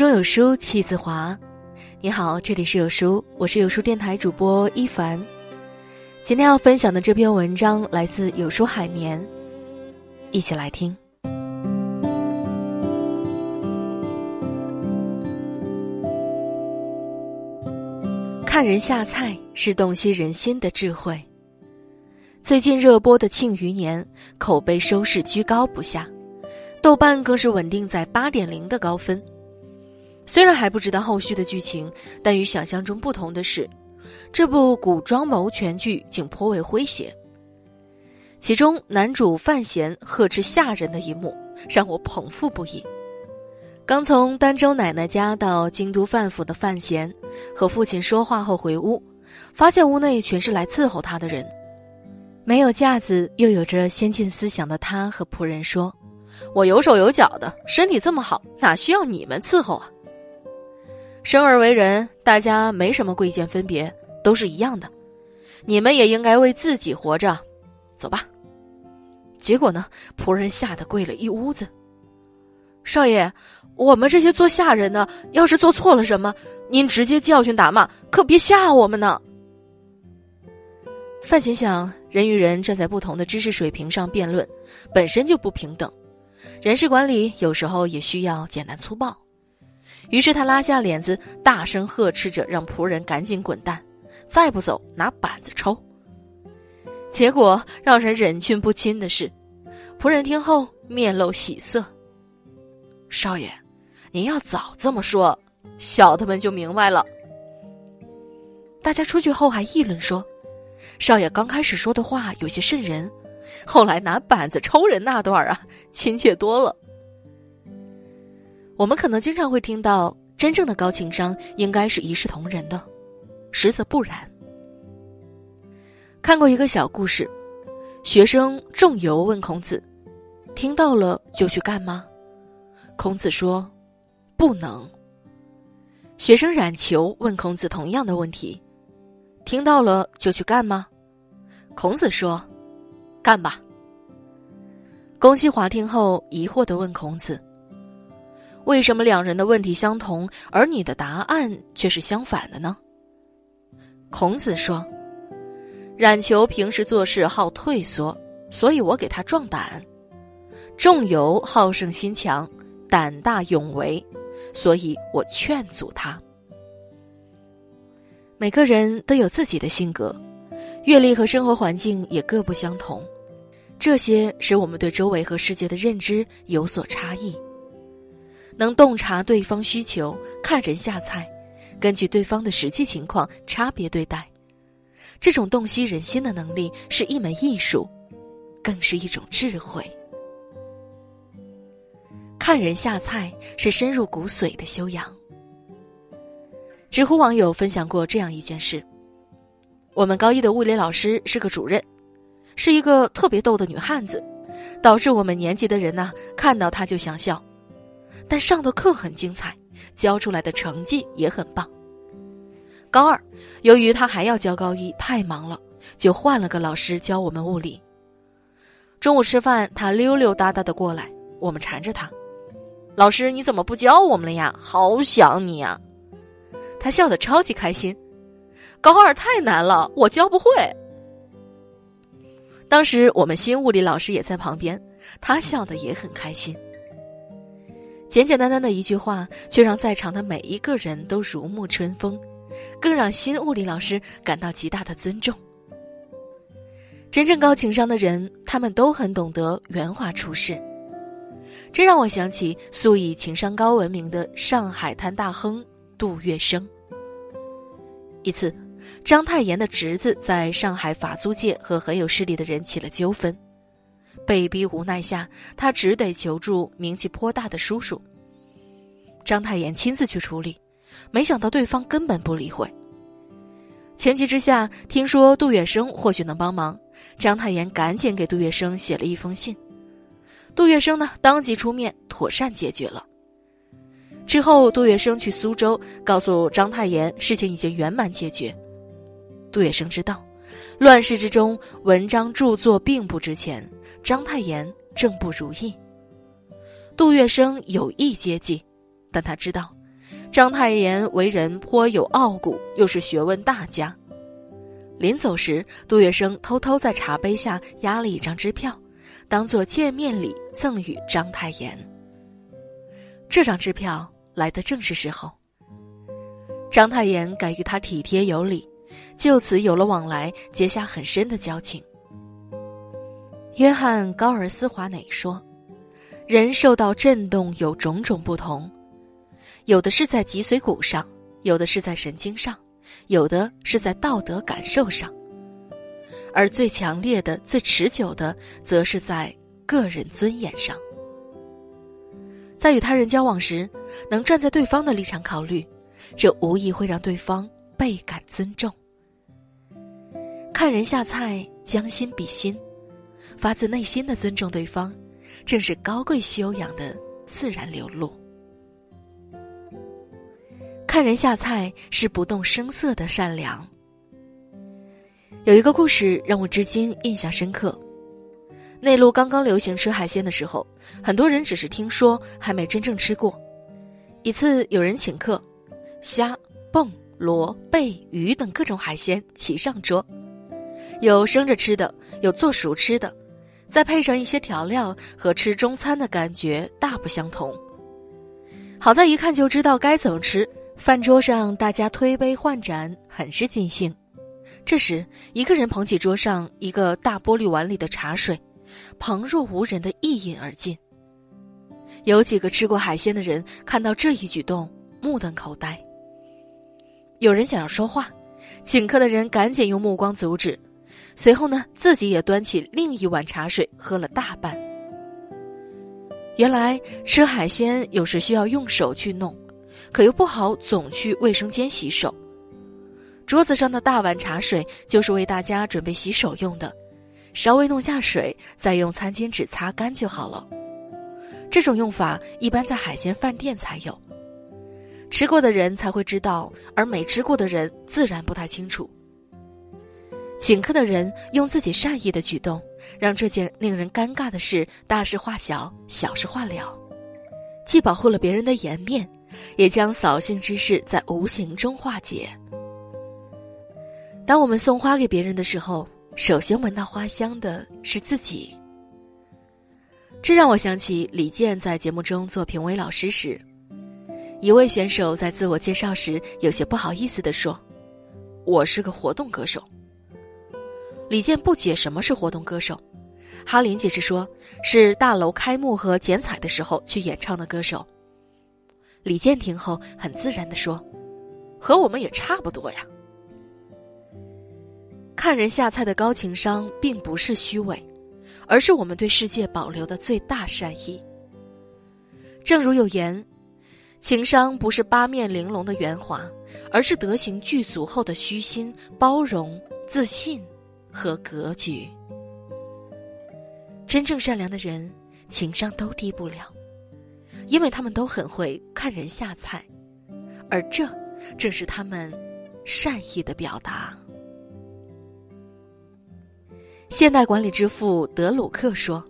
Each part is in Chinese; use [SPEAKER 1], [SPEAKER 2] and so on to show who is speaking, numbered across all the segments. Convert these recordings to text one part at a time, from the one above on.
[SPEAKER 1] 中有书气自华。你好，这里是有书，我是有书电台主播一凡。今天要分享的这篇文章来自有书海绵，一起来听。看人下菜是洞悉人心的智慧。最近热播的《庆余年》口碑收视居高不下，豆瓣更是稳定在八点零的高分。虽然还不知道后续的剧情，但与想象中不同的是，这部古装谋权剧竟颇为诙谐。其中男主范闲呵斥下人的一幕，让我捧腹不已。刚从儋州奶奶家到京都范府的范闲，和父亲说话后回屋，发现屋内全是来伺候他的人。没有架子又有着先进思想的他和仆人说：“我有手有脚的，身体这么好，哪需要你们伺候啊？生而为人，大家没什么贵贱分别，都是一样的。你们也应该为自己活着，走吧。”结果呢，仆人吓得跪了一屋子。少爷，我们这些做下人的，要是做错了什么，您直接教训打骂，可别吓我们呢。范闲想。人与人站在不同的知识水平上辩论，本身就不平等。人事管理有时候也需要简单粗暴。于是他拉下脸子，大声呵斥着，让仆人赶紧滚蛋，再不走拿板子抽。结果让人忍俊不禁的是，仆人听后面露喜色。少爷，您要早这么说，小的们就明白了。大家出去后还议论说。少爷刚开始说的话有些瘆人，后来拿板子抽人那段啊，亲切多了。我们可能经常会听到，真正的高情商应该是一视同仁的，实则不然。看过一个小故事，学生仲由问孔子：“听到了就去干吗？”孔子说：“不能。”学生冉求问孔子同样的问题。听到了就去干吗？孔子说：“干吧。”公西华听后疑惑的问孔子：“为什么两人的问题相同，而你的答案却是相反的呢？”孔子说：“冉求平时做事好退缩，所以我给他壮胆；仲由好胜心强，胆大勇为，所以我劝阻他。”每个人都有自己的性格，阅历和生活环境也各不相同，这些使我们对周围和世界的认知有所差异。能洞察对方需求，看人下菜，根据对方的实际情况差别对待，这种洞悉人心的能力是一门艺术，更是一种智慧。看人下菜是深入骨髓的修养。知乎网友分享过这样一件事：我们高一的物理老师是个主任，是一个特别逗的女汉子，导致我们年级的人呢看到她就想笑。但上的课很精彩，教出来的成绩也很棒。高二，由于他还要教高一，太忙了，就换了个老师教我们物理。中午吃饭，他溜溜达达的过来，我们缠着他：“老师，你怎么不教我们了呀？好想你呀！”他笑得超级开心，高二太难了，我教不会。当时我们新物理老师也在旁边，他笑得也很开心。简简单单的一句话，却让在场的每一个人都如沐春风，更让新物理老师感到极大的尊重。真正高情商的人，他们都很懂得圆滑处事。这让我想起素以情商高闻名的上海滩大亨。杜月笙。一次，章太炎的侄子在上海法租界和很有势力的人起了纠纷，被逼无奈下，他只得求助名气颇大的叔叔。章太炎亲自去处理，没想到对方根本不理会。情急之下，听说杜月笙或许能帮忙，章太炎赶紧给杜月笙写了一封信。杜月笙呢，当即出面妥善解决了。之后，杜月笙去苏州告诉章太炎，事情已经圆满解决。杜月笙知道，乱世之中，文章著作并不值钱，章太炎正不如意。杜月笙有意接济，但他知道，章太炎为人颇有傲骨，又是学问大家。临走时，杜月笙偷偷在茶杯下压了一张支票，当做见面礼赠与章太炎。这张支票来的正是时候。章太炎感于他体贴有礼，就此有了往来，结下很深的交情。约翰·高尔斯华内说：“人受到震动有种种不同。”有的是在脊髓骨上，有的是在神经上，有的是在道德感受上，而最强烈的、最持久的，则是在个人尊严上。在与他人交往时，能站在对方的立场考虑，这无疑会让对方倍感尊重。看人下菜，将心比心，发自内心的尊重对方，正是高贵修养的自然流露。看人下菜是不动声色的善良。有一个故事让我至今印象深刻。内陆刚刚流行吃海鲜的时候，很多人只是听说，还没真正吃过。一次有人请客，虾、蚌、螺、贝、鱼等各种海鲜齐上桌，有生着吃的，有做熟吃的，再配上一些调料，和吃中餐的感觉大不相同。好在一看就知道该怎么吃。饭桌上，大家推杯换盏，很是尽兴。这时，一个人捧起桌上一个大玻璃碗里的茶水，旁若无人的一饮而尽。有几个吃过海鲜的人看到这一举动，目瞪口呆。有人想要说话，请客的人赶紧用目光阻止，随后呢，自己也端起另一碗茶水喝了大半。原来吃海鲜有时需要用手去弄。可又不好总去卫生间洗手，桌子上的大碗茶水就是为大家准备洗手用的，稍微弄下水，再用餐巾纸擦干就好了。这种用法一般在海鲜饭店才有，吃过的人才会知道，而没吃过的人自然不太清楚。请客的人用自己善意的举动，让这件令人尴尬的事大事化小，小事化了，既保护了别人的颜面。也将扫兴之事在无形中化解。当我们送花给别人的时候，首先闻到花香的是自己。这让我想起李健在节目中做评委老师时，一位选手在自我介绍时有些不好意思地说：“我是个活动歌手。”李健不解什么是活动歌手，哈林解释说：“是大楼开幕和剪彩的时候去演唱的歌手。”李健听后很自然的说：“和我们也差不多呀。”看人下菜的高情商，并不是虚伪，而是我们对世界保留的最大善意。正如有言：“情商不是八面玲珑的圆滑，而是德行具足后的虚心、包容、自信和格局。”真正善良的人，情商都低不了。因为他们都很会看人下菜，而这正是他们善意的表达。现代管理之父德鲁克说：“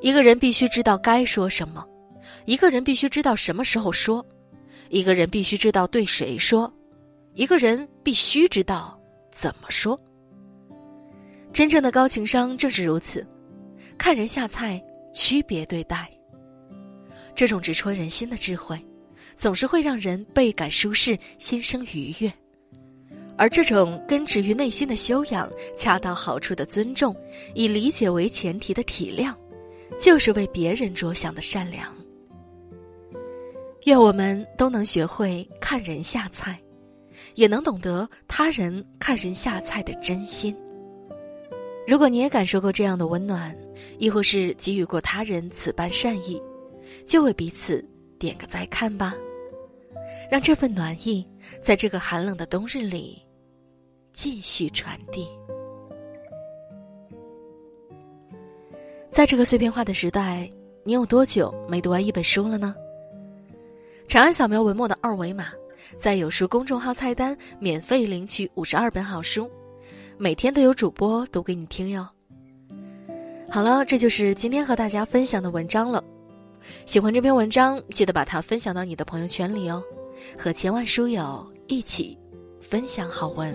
[SPEAKER 1] 一个人必须知道该说什么，一个人必须知道什么时候说，一个人必须知道对谁说，一个人必须知道怎么说。真正的高情商正是如此，看人下菜，区别对待。”这种直戳人心的智慧，总是会让人倍感舒适，心生愉悦；而这种根植于内心的修养，恰到好处的尊重，以理解为前提的体谅，就是为别人着想的善良。愿我们都能学会看人下菜，也能懂得他人看人下菜的真心。如果你也感受过这样的温暖，亦或是给予过他人此般善意，就为彼此点个再看吧，让这份暖意在这个寒冷的冬日里继续传递。在这个碎片化的时代，你有多久没读完一本书了呢？长按扫描文末的二维码，在有书公众号菜单免费领取五十二本好书，每天都有主播读给你听哟。好了，这就是今天和大家分享的文章了。喜欢这篇文章，记得把它分享到你的朋友圈里哦，和千万书友一起分享好文。